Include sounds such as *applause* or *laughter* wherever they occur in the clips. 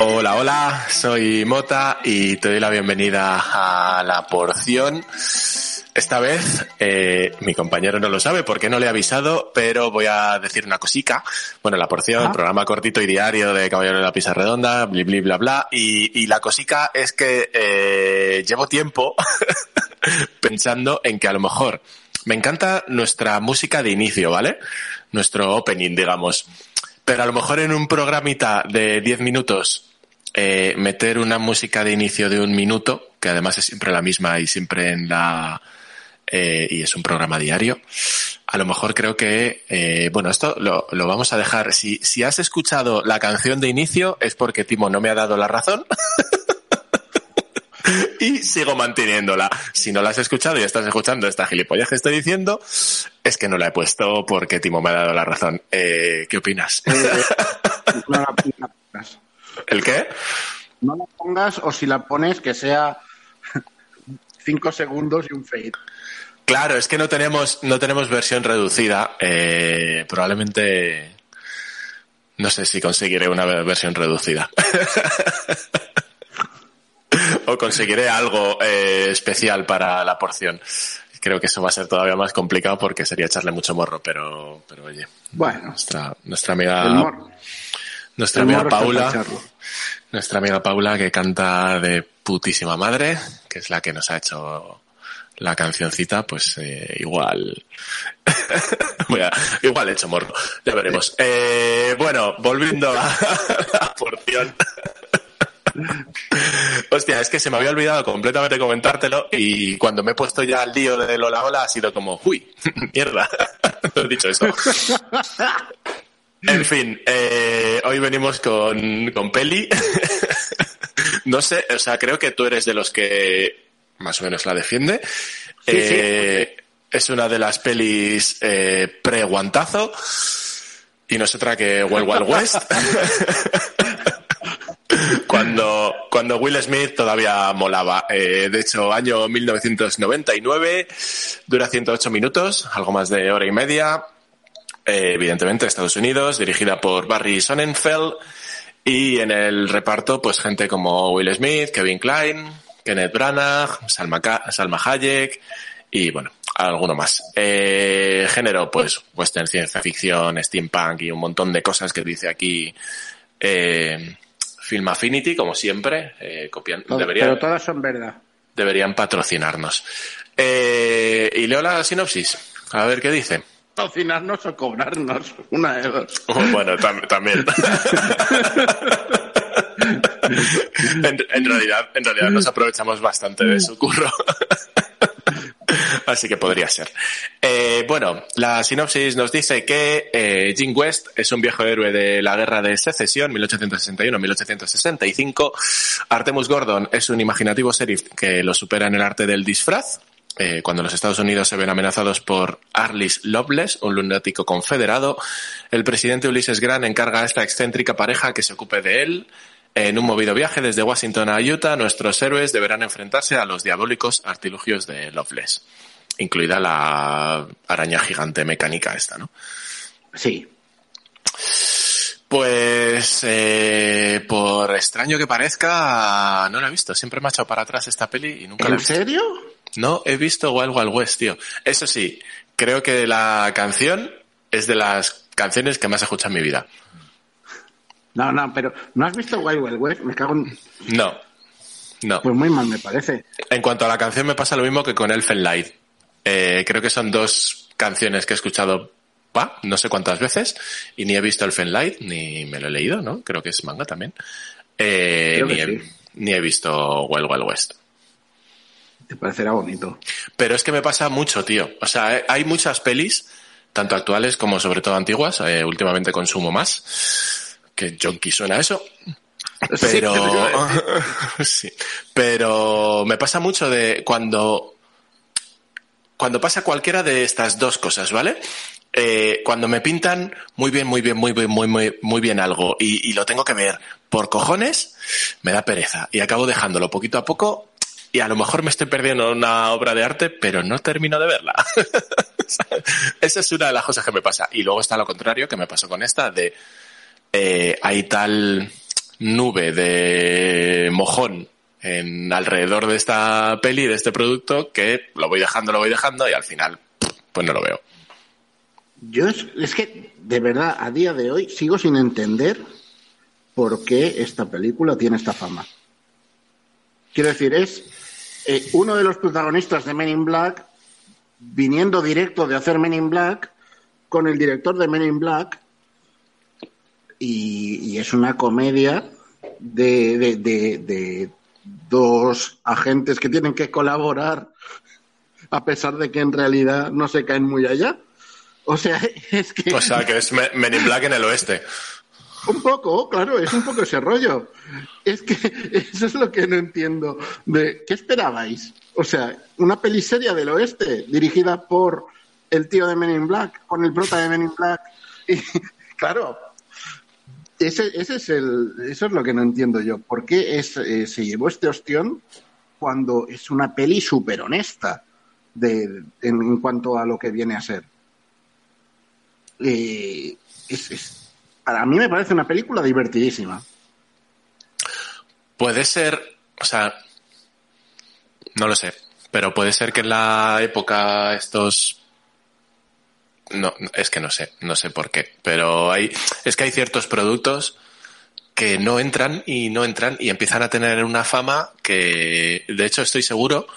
Hola, hola, soy Mota y te doy la bienvenida a la porción. Esta vez eh, mi compañero no lo sabe porque no le he avisado, pero voy a decir una cosica. Bueno, la porción, programa cortito y diario de Caballero de la Pisa Redonda, bli, bli, bla, bla. Y, y la cosica es que eh, llevo tiempo *laughs* pensando en que a lo mejor me encanta nuestra música de inicio, ¿vale? Nuestro opening, digamos. Pero a lo mejor en un programita de 10 minutos eh, meter una música de inicio de un minuto, que además es siempre la misma y siempre en la... Eh, y es un programa diario. A lo mejor creo que, eh, bueno, esto lo, vamos a dejar. Si has escuchado la canción de inicio es porque Timo no me ha dado la razón. *laughs* *laughs* y sigo manteniéndola. Si no la has escuchado y estás escuchando esta gilipollas que estoy diciendo, es que no la he puesto porque Timo me ha dado la razón. Eh, ¿Qué opinas? *laughs* no la, la pongas. ¿El qué? No la pongas o si la pones que sea cinco segundos y un fade. Claro, es que no tenemos, no tenemos versión reducida. Eh, probablemente no sé si conseguiré una versión reducida. *laughs* o conseguiré algo eh, especial para la porción. Creo que eso va a ser todavía más complicado porque sería echarle mucho morro, pero, pero oye. Bueno. Nuestra, nuestra amiga, nuestra amiga Paula, nuestra amiga Paula que canta de putísima madre, que es la que nos ha hecho la cancioncita, pues eh, igual, *laughs* Voy a, igual he hecho morro, ya veremos. Eh, bueno, volviendo a la porción. Hostia, es que se me había olvidado completamente comentártelo y cuando me he puesto ya al lío de Lola Hola ha sido como, uy, *laughs* mierda, no *laughs* he dicho eso. En fin, eh, hoy venimos con, con Peli. *laughs* no sé, o sea, creo que tú eres de los que más o menos la defiende. Sí, eh, sí. Es una de las pelis eh, pre-guantazo y no es otra que Wild Wild West. Cuando, Will Smith todavía molaba. Eh, de hecho, año 1999, dura 108 minutos, algo más de hora y media. Eh, evidentemente, Estados Unidos, dirigida por Barry Sonnenfeld. Y en el reparto, pues gente como Will Smith, Kevin Klein, Kenneth Branagh, Salma, Salma Hayek y bueno, alguno más. Eh, género, pues western, ciencia ficción, steampunk y un montón de cosas que dice aquí eh, Film Affinity, como siempre. Eh, copian, Todo, deberían, pero todas son verdad. Deberían patrocinarnos. Eh, y leo la sinopsis. A ver qué dice. Patrocinarnos o cobrarnos. Una de dos. *laughs* Oh, bueno, tam también. *laughs* en, en, realidad, en realidad nos aprovechamos bastante de su curro. Así que podría ser. Eh, bueno, la sinopsis nos dice que eh, Jim West es un viejo héroe de la guerra de secesión, 1861-1865. Artemus Gordon es un imaginativo sheriff que lo supera en el arte del disfraz. Eh, cuando los Estados Unidos se ven amenazados por Arliss Loveless, un lunático confederado, el presidente Ulises Grant encarga a esta excéntrica pareja que se ocupe de él. En un movido viaje desde Washington a Utah, nuestros héroes deberán enfrentarse a los diabólicos artilugios de Loveless, incluida la araña gigante mecánica esta, ¿no? Sí. Pues, eh, por extraño que parezca, no la he visto. Siempre me ha echado para atrás esta peli y nunca la he ¿En visto. serio? No, he visto Wild Wild West, tío. Eso sí, creo que la canción es de las canciones que más he escuchado en mi vida. No, no, pero ¿no has visto Wild Wild West? Me cago en... No, no. Pues muy mal me parece. En cuanto a la canción me pasa lo mismo que con Elfen Light. Eh, creo que son dos canciones que he escuchado pa, no sé cuántas veces y ni he visto Elfen Light ni me lo he leído, ¿no? Creo que es manga también. Eh, ni, he, sí. ni he visto Wild Wild West. Te parecerá bonito. Pero es que me pasa mucho, tío. O sea, hay muchas pelis, tanto actuales como sobre todo antiguas, eh, últimamente consumo más, que junkie suena eso. Pero, *laughs* sí, pero me pasa mucho de cuando, cuando pasa cualquiera de estas dos cosas, ¿vale? Eh, cuando me pintan muy bien, muy bien, muy bien, muy, muy, muy bien algo y, lo tengo que ver por cojones, me da pereza y acabo dejándolo poquito a poco y a lo mejor me estoy perdiendo una obra de arte, pero no termino de verla. *laughs* Esa es una de las cosas que me pasa. Y luego está lo contrario que me pasó con esta de eh, hay tal nube de mojón en alrededor de esta peli, de este producto, que lo voy dejando, lo voy dejando y al final, pues no lo veo. Yo es, que, de verdad, a día de hoy sigo sin entender por qué esta película tiene esta fama. Quiero decir, es eh, uno de los protagonistas de Men in Black viniendo directo de hacer Men in Black con el director de Men in Black y, es una comedia de dos agentes que tienen que colaborar a pesar de que en realidad no se caen muy allá. O sea, *laughs* es que. O sea, que es Men in Black en el oeste. Un poco, claro, es un poco ese rollo. Es que *laughs* eso es lo que no entiendo. De, ¿Qué esperabais? O sea, una peliseria del oeste dirigida por el tío de Men in Black, con el prota de Men in Black. *laughs* Y, claro, ese, ese es el, eso es lo que no entiendo yo. ¿Por qué es, eh, se llevó este ostión cuando es una peli súper honesta de, en, cuanto a lo que viene a ser? Eh, es, para mí me parece una película divertidísima. Puede ser, o sea, no lo sé, pero puede ser que en la época estos no, es que no sé, no sé por qué, pero hay, es que hay ciertos productos que no entran y no entran y empiezan a tener una fama que, de hecho, estoy seguro,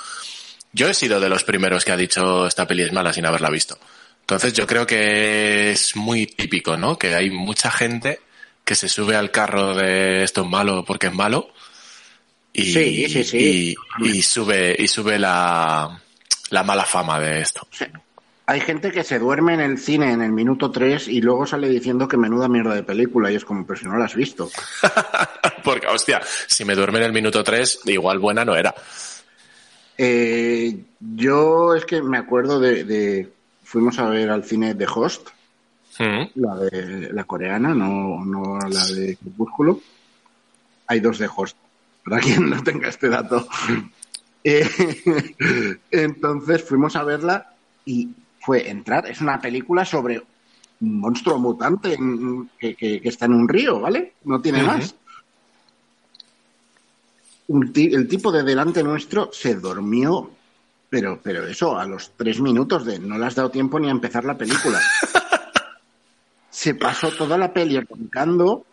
yo he sido de los primeros que ha dicho esta peli es mala sin haberla visto. Entonces yo creo que es muy típico, ¿no? Que hay mucha gente que se sube al carro de esto es malo porque es malo y, sí, sí, sí. y, y sube y sube la, la mala fama de esto. Hay gente que se duerme en el cine en el minuto 3 y luego sale diciendo que menuda mierda de película y es como, pero si no la has visto. *laughs* Porque, hostia, si me duerme en el minuto 3, igual buena no era. Eh, yo es que me acuerdo de, de, Fuimos a ver al cine de Host, Mm. la de la coreana, no, no la de Crepúsculo. Hay dos de Host, para quien no tenga este dato. *laughs* Eh, *laughs* entonces fuimos a verla y fue entrar. Es una película sobre un monstruo mutante en, que, que, que, está en un río, ¿vale? No tiene uh -huh. más. Un el tipo de delante nuestro se durmió, pero, pero eso, a los tres minutos de no le has dado tiempo ni a empezar la película. *laughs* se pasó toda la peli roncando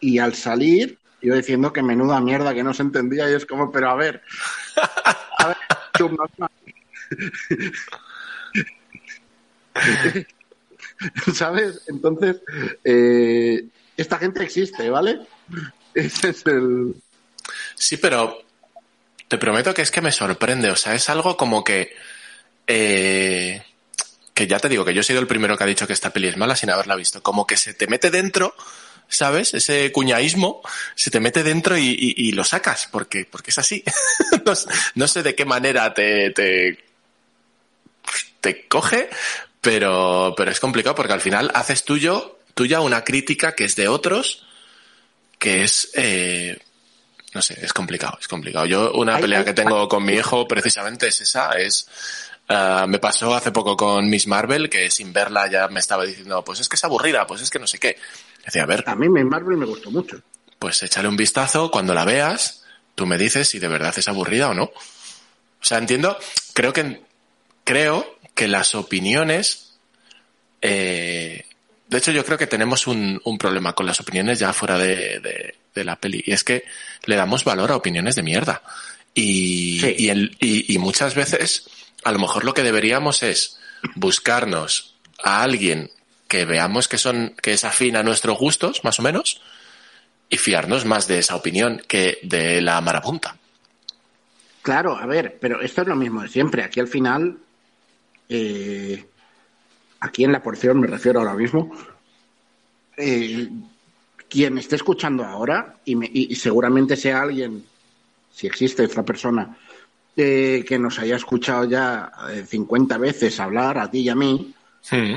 y al salir yo diciendo que menuda mierda que no se entendía y es como, pero a ver, *laughs* a ver, *laughs* ¿Sabes? Entonces, eh, esta gente existe, ¿vale? *laughs* Ese es el. Sí, pero te prometo que es que me sorprende. O sea, es algo como que. Eh, que ya te digo que yo he sido el primero que ha dicho que esta peli es mala sin haberla visto. Como que se te mete dentro, ¿sabes? Ese cuñaísmo se te mete dentro y, lo sacas, porque, porque es así. *laughs* no, sé de qué manera te, te coge, pero, pero es complicado porque al final haces tuyo, tuya una crítica que es de otros, que es, eh, no sé, es complicado, es complicado. Yo una pelea que tengo con mi hijo precisamente es esa, es, uh, me pasó hace poco con Miss Marvel, que sin verla ya me estaba diciendo, pues es que es aburrida, pues es que no sé qué. Decía, a ver. A mí Miss Marvel me gustó mucho. Pues échale un vistazo, cuando la veas, tú me dices si de verdad es aburrida o no. O sea, entiendo, creo que, creo que las opiniones, eh, de hecho yo creo que tenemos un, un, problema con las opiniones ya fuera de, de, de, la peli, y es que le damos valor a opiniones de mierda. Y, sí. y, el, y, y muchas veces, a lo mejor lo que deberíamos es buscarnos a alguien que veamos que son, que es afín a nuestros gustos, más o menos, y fiarnos más de esa opinión que de la marabunta. Claro, a ver, pero esto es lo mismo de siempre. Aquí al final, eh, aquí en la porción me refiero ahora mismo, eh, quien esté escuchando ahora, y, me- y- seguramente sea alguien, si existe otra persona, eh, que nos haya escuchado ya eh, 50 veces hablar a ti y a mí, Mm.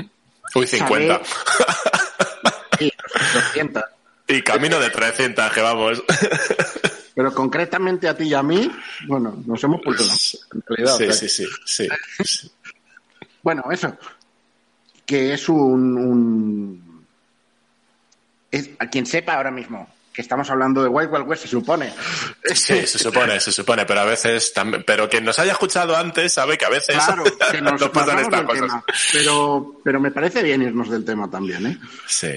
Uy, 50. *laughs* sí, 200, Y camino de 300, que vamos. *laughs* pero concretamente a ti y a mí, bueno, nos hemos puesto en realidad. Sí, o sea, sí, sí, sí. Bueno, eso. Que es un. un- es, a quien sepa ahora mismo que estamos hablando de Wild Wild West, se supone. Sí, se supone, se supone, pero a veces también, pero quien nos haya escuchado antes sabe que a veces Claro, *laughs* que nos nos pasan estas cosas. tema. Pero, pero me parece bien irnos del tema también, ¿eh? Sí.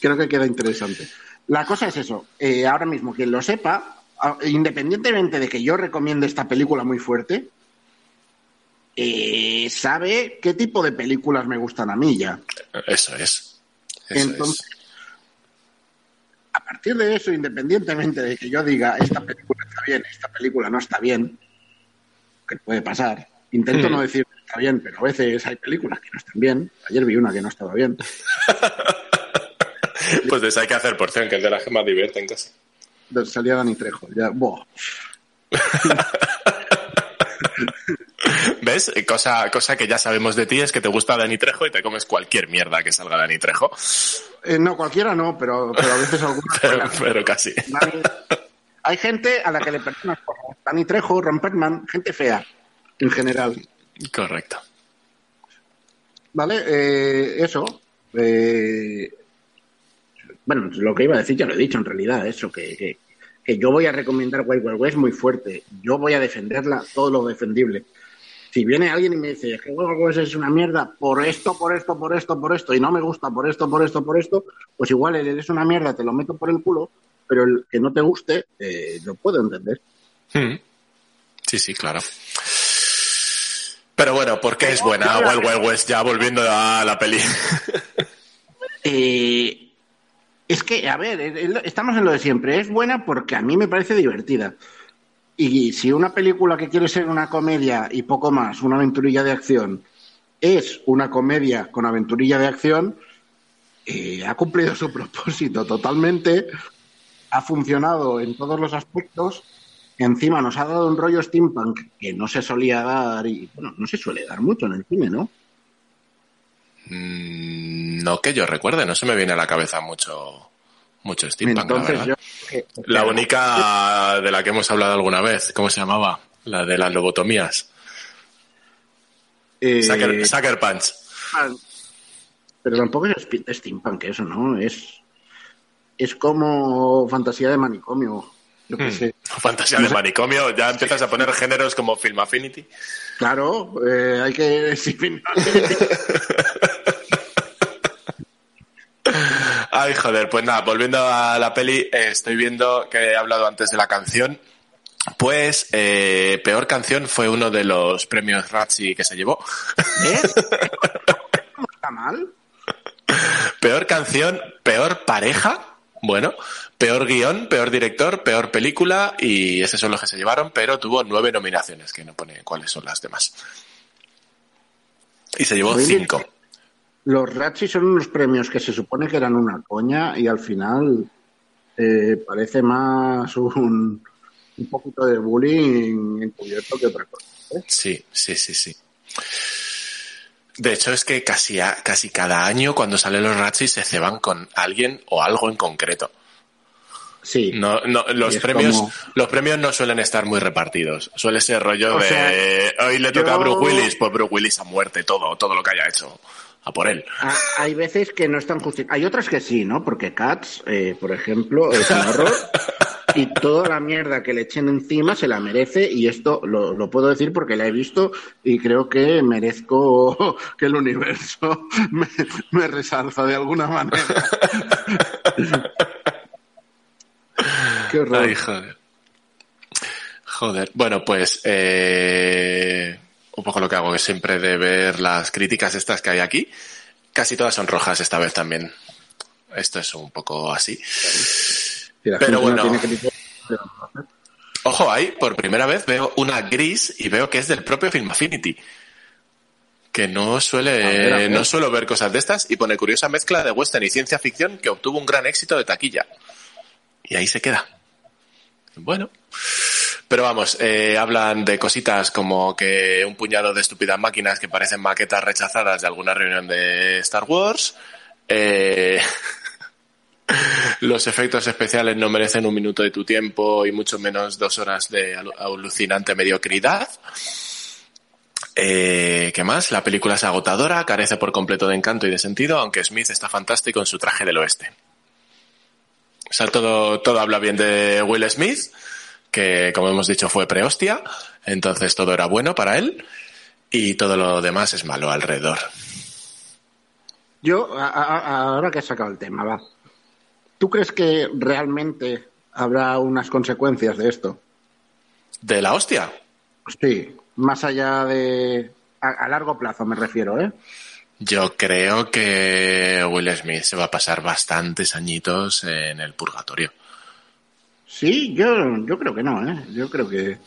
Creo que queda interesante. La cosa es eso. eh, ahora mismo, quien lo sepa, a- independientemente de que yo recomiende esta película muy fuerte, eh, sabe qué tipo de películas me gustan a mí ya. Eso es. Eso Entonces, a partir de eso, independientemente de que yo diga esta película está bien, esta película no está bien, que puede pasar, intento Mm. no decir que está bien, pero a veces hay películas que no están bien. Ayer vi una que no estaba bien. es. *laughs* Pues de esa hay que hacer porción, que es de las que más divierten casi. Salía Dani Trejo. Ya, buah. *laughs* ¿Ves? Cosa, cosa que ya sabemos de ti es que te gusta Dani Trejo y te comes cualquier mierda que salga Dani Trejo. Eh, no, cualquiera no, pero, pero a veces alguna. *laughs* Pero, pero casi. Dani- Hay gente a la que le perdonas cosas. Dani Trejo, Ron Perlman, gente fea, en general. Correcto. ¿Vale? Eh, eso. eh, bueno, lo que iba a decir ya lo he dicho en realidad, eso, que, que, que yo voy a recomendar Wild Wild West muy fuerte. Yo voy a defenderla todo lo defendible. Si viene alguien y me dice que West es una mierda por esto, por esto, por esto, por esto, y no me gusta por esto, por esto, por esto, pues igual él es una mierda, te lo meto por el culo, pero el que no te guste, eh, lo puedo entender. Mm. Sí, sí, claro. Pero bueno, ¿por qué es buena Wild Wild West? Ya volviendo a la peli. *laughs* Eh, es que, a ver, estamos en lo de siempre. Es buena porque a mí me parece divertida. Y si una película que quiere ser una comedia y poco más, una aventurilla de acción, es una comedia con aventurilla de acción, eh, ha cumplido su *laughs* propósito totalmente, ha funcionado en todos los aspectos. Encima nos ha dado un rollo steampunk que no se solía dar y, bueno, no se suele dar mucho en el cine, ¿no? Mm, No que yo recuerde, no se me viene a la cabeza mucho, mucho steampunk, Entonces yo... La única de la que hemos hablado alguna vez, ¿cómo se llamaba? La de las lobotomías. eh, Sucker, Sucker Punch. Pero tampoco es steampunk eso, ¿no? Es, es como fantasía de manicomio. Yo qué Hmm. sé. Fantasía de manicomio, ya empiezas a poner géneros como Film Affinity. Claro, eh, hay que... *laughs* sí, fin- Ay, joder, pues nada, volviendo a la peli, eh, estoy viendo que he hablado antes de la canción. Pues, eh, peor canción fue uno de los premios Razzie que se llevó. ¿No *laughs* está mal? Peor canción, peor pareja, bueno, peor guion, peor director, peor película y esos son los que se llevaron, pero tuvo nueve nominaciones, que no pone cuáles son las demás. Y se llevó cinco. Los Razzie son unos premios que se supone que eran una coña y al final eh, parece más un, un poquito de bullying encubierto que otra cosa. ¿eh? Sí, sí, sí, sí. De hecho, es que casi, a- casi cada año cuando salen los Razzies se ceban con alguien o algo en concreto. Sí. No, no, los premios, como- los premios no suelen estar muy repartidos. Suele ser rollo O de sea, hoy le toca a Bruce Willis, pues Bruce Willis a muerte, todo, todo lo que haya hecho. A por él. Ah, Hay veces que no están justificados. Hay otras que sí, ¿no? Porque Cats, eh, por ejemplo, es un horror. Y toda la mierda que le echen encima se la merece. Y esto lo, lo puedo decir porque la he visto y creo que merezco *laughs* que el universo *laughs* me, me resalza de alguna manera. Qué horror. Ay, joder. Joder. Bueno, pues eh, un poco lo que hago es siempre de ver las críticas estas que hay aquí. Casi todas son rojas esta vez también. Esto es un poco así. Si pero no bueno. pero. Ojo, ahí por primera vez veo una gris y veo que es del propio Film Affinity. Que no suele, no suelo ver cosas de estas y pone curiosa mezcla de western y ciencia ficción que obtuvo un gran éxito de taquilla. Y ahí se queda. Bueno. Pero vamos, eh, hablan de cositas como que un puñado de estúpidas máquinas que parecen maquetas rechazadas de alguna reunión de Star Wars. Eh, *laughs* los efectos especiales no merecen un minuto de tu tiempo y mucho menos dos horas de alucinante mediocridad. Eh, ¿Qué más? La película es agotadora, carece por completo de encanto y de sentido, aunque Smith está fantástico en su traje del oeste. O sea, todo, todo habla bien de Will Smith, que como hemos dicho fue prehostia, entonces todo era bueno para él y todo lo demás es malo alrededor. Yo, ahora que he sacado el tema, va. ¿Tú crees que realmente habrá unas consecuencias de esto? ¿De la hostia? Sí, más allá de... A, largo plazo me refiero, ¿eh? Yo creo que Will Smith se va a pasar bastantes añitos en el purgatorio. Sí, yo, yo creo que no, ¿eh? Yo creo que...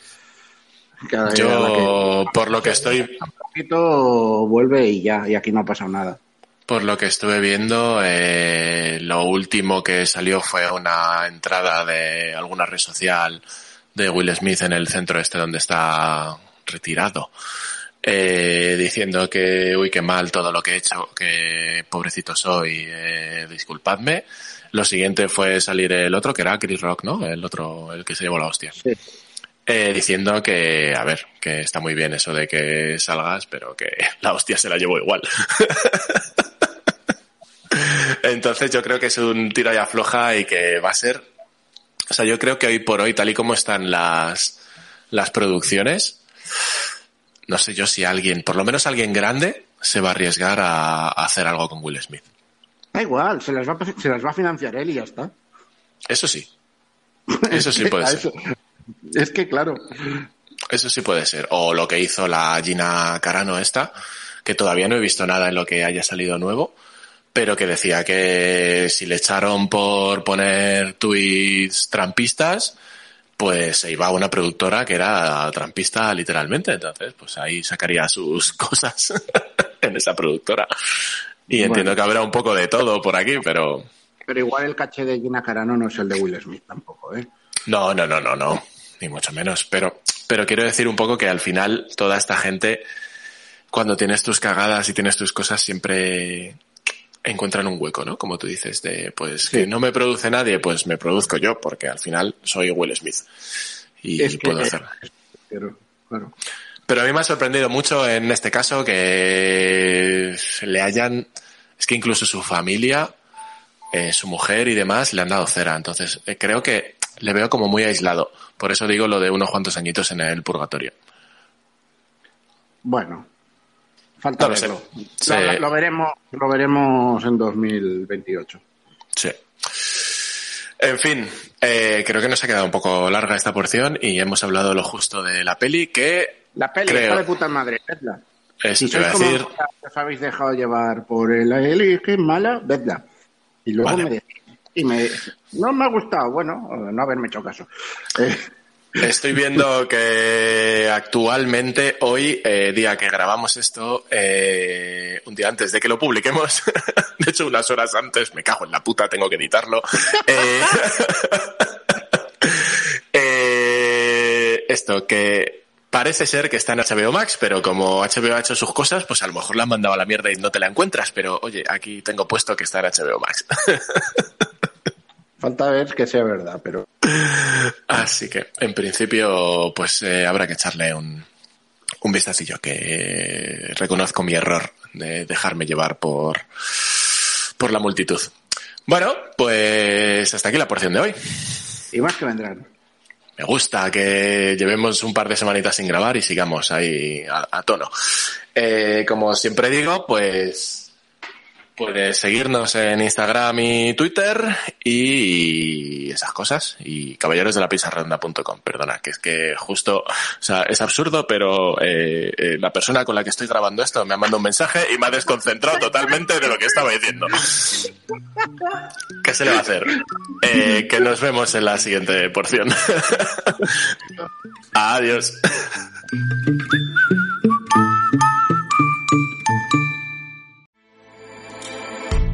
yo, por lo que estoy... Un poquito vuelve y ya, y aquí no ha pasado nada. Por lo que estuve viendo, eh, lo último que salió fue una entrada de alguna red social de Will Smith en el centro este donde está retirado, eh, diciendo que, uy, qué mal todo lo que he hecho, que pobrecito soy, eh, disculpadme. Lo siguiente fue salir el otro, que era Chris Rock, ¿no? El otro, el que se llevó la hostia. Sí. Eh, diciendo que, a ver, que está muy bien eso de que salgas, pero que *laughs* la hostia se la llevó igual. *laughs* Entonces yo creo que es un tiro y afloja y que va a ser, o sea, yo creo que hoy por hoy, tal y como están las, las producciones, no sé yo si alguien, por lo menos alguien grande, se va a arriesgar a, hacer algo con Will Smith. Da igual, se las, va, se las va a financiar él y ya está. Eso sí. Eso sí *laughs* puede ser. Es que claro. Eso sí puede ser. O lo que hizo la Gina Carano esta, que todavía no he visto nada en lo que haya salido nuevo, pero que decía que si le echaron por poner tweets trampistas, pues se iba a una productora que era trampista literalmente. Entonces, pues ahí sacaría sus *laughs* cosas en esa productora. Y entiendo que habrá un poco de todo por aquí, pero... Pero igual el caché de Gina Carano no es el de Will Smith tampoco, ¿eh? No, no, no, no, no. Ni mucho menos. Pero, pero quiero decir un poco que al final toda esta gente, cuando tienes tus cagadas y tienes tus cosas, siempre encuentran un hueco, ¿no? Como tú dices, de pues que no me produce nadie, pues me produzco yo, porque al final soy Will Smith y puedo hacerlo. Pero, pero a mí me ha sorprendido mucho en este caso que le hayan, es que incluso su familia, eh, su mujer y demás le han dado cera. Entonces eh, creo que le veo como muy aislado. Por eso digo lo de unos cuantos añitos en el purgatorio. Bueno, Falta verlo. Lo, veremos, lo veremos en 2028. Sí. En fin, eh, creo que nos ha quedado un poco larga esta porción y hemos hablado lo justo de la peli que... La peli, creo... de puta madre, vedla. Si te decir... os habéis dejado llevar por el eli que es mala, vedla. Y luego me decís. Y me... No me ha gustado, bueno, no haberme hecho caso. Eh, Estoy viendo *laughs* que actualmente, hoy, eh, día que grabamos esto, eh, un día antes de que lo publiquemos, *laughs* de hecho unas horas antes, me cago en la puta, tengo que editarlo. *laughs* Esto, que parece ser que está en HBO Max, pero como HBO ha hecho sus cosas, pues a lo mejor la han mandado a la mierda y no te la encuentras, pero oye, aquí tengo puesto que está en HBO Max. *laughs* Falta ver que sea verdad, pero. Así que, en principio, pues eh, habrá que echarle un, un vistacillo, que reconozco mi error de dejarme llevar por, por la multitud. Bueno, pues hasta aquí la porción de hoy. Y más que vendrán. Me gusta que llevemos un par de semanitas sin grabar y sigamos ahí a, tono. Eh, como siempre digo, pues Puedes seguirnos en Instagram y Twitter y esas cosas. Y caballeros de la. Perdona, que es que justo, o sea, es absurdo, pero eh, eh, la persona con la que estoy grabando esto me ha mandado un mensaje y me ha desconcentrado totalmente de lo que estaba diciendo. ¿Qué se le va a hacer? Eh, que nos vemos en la siguiente porción. *laughs* Adiós.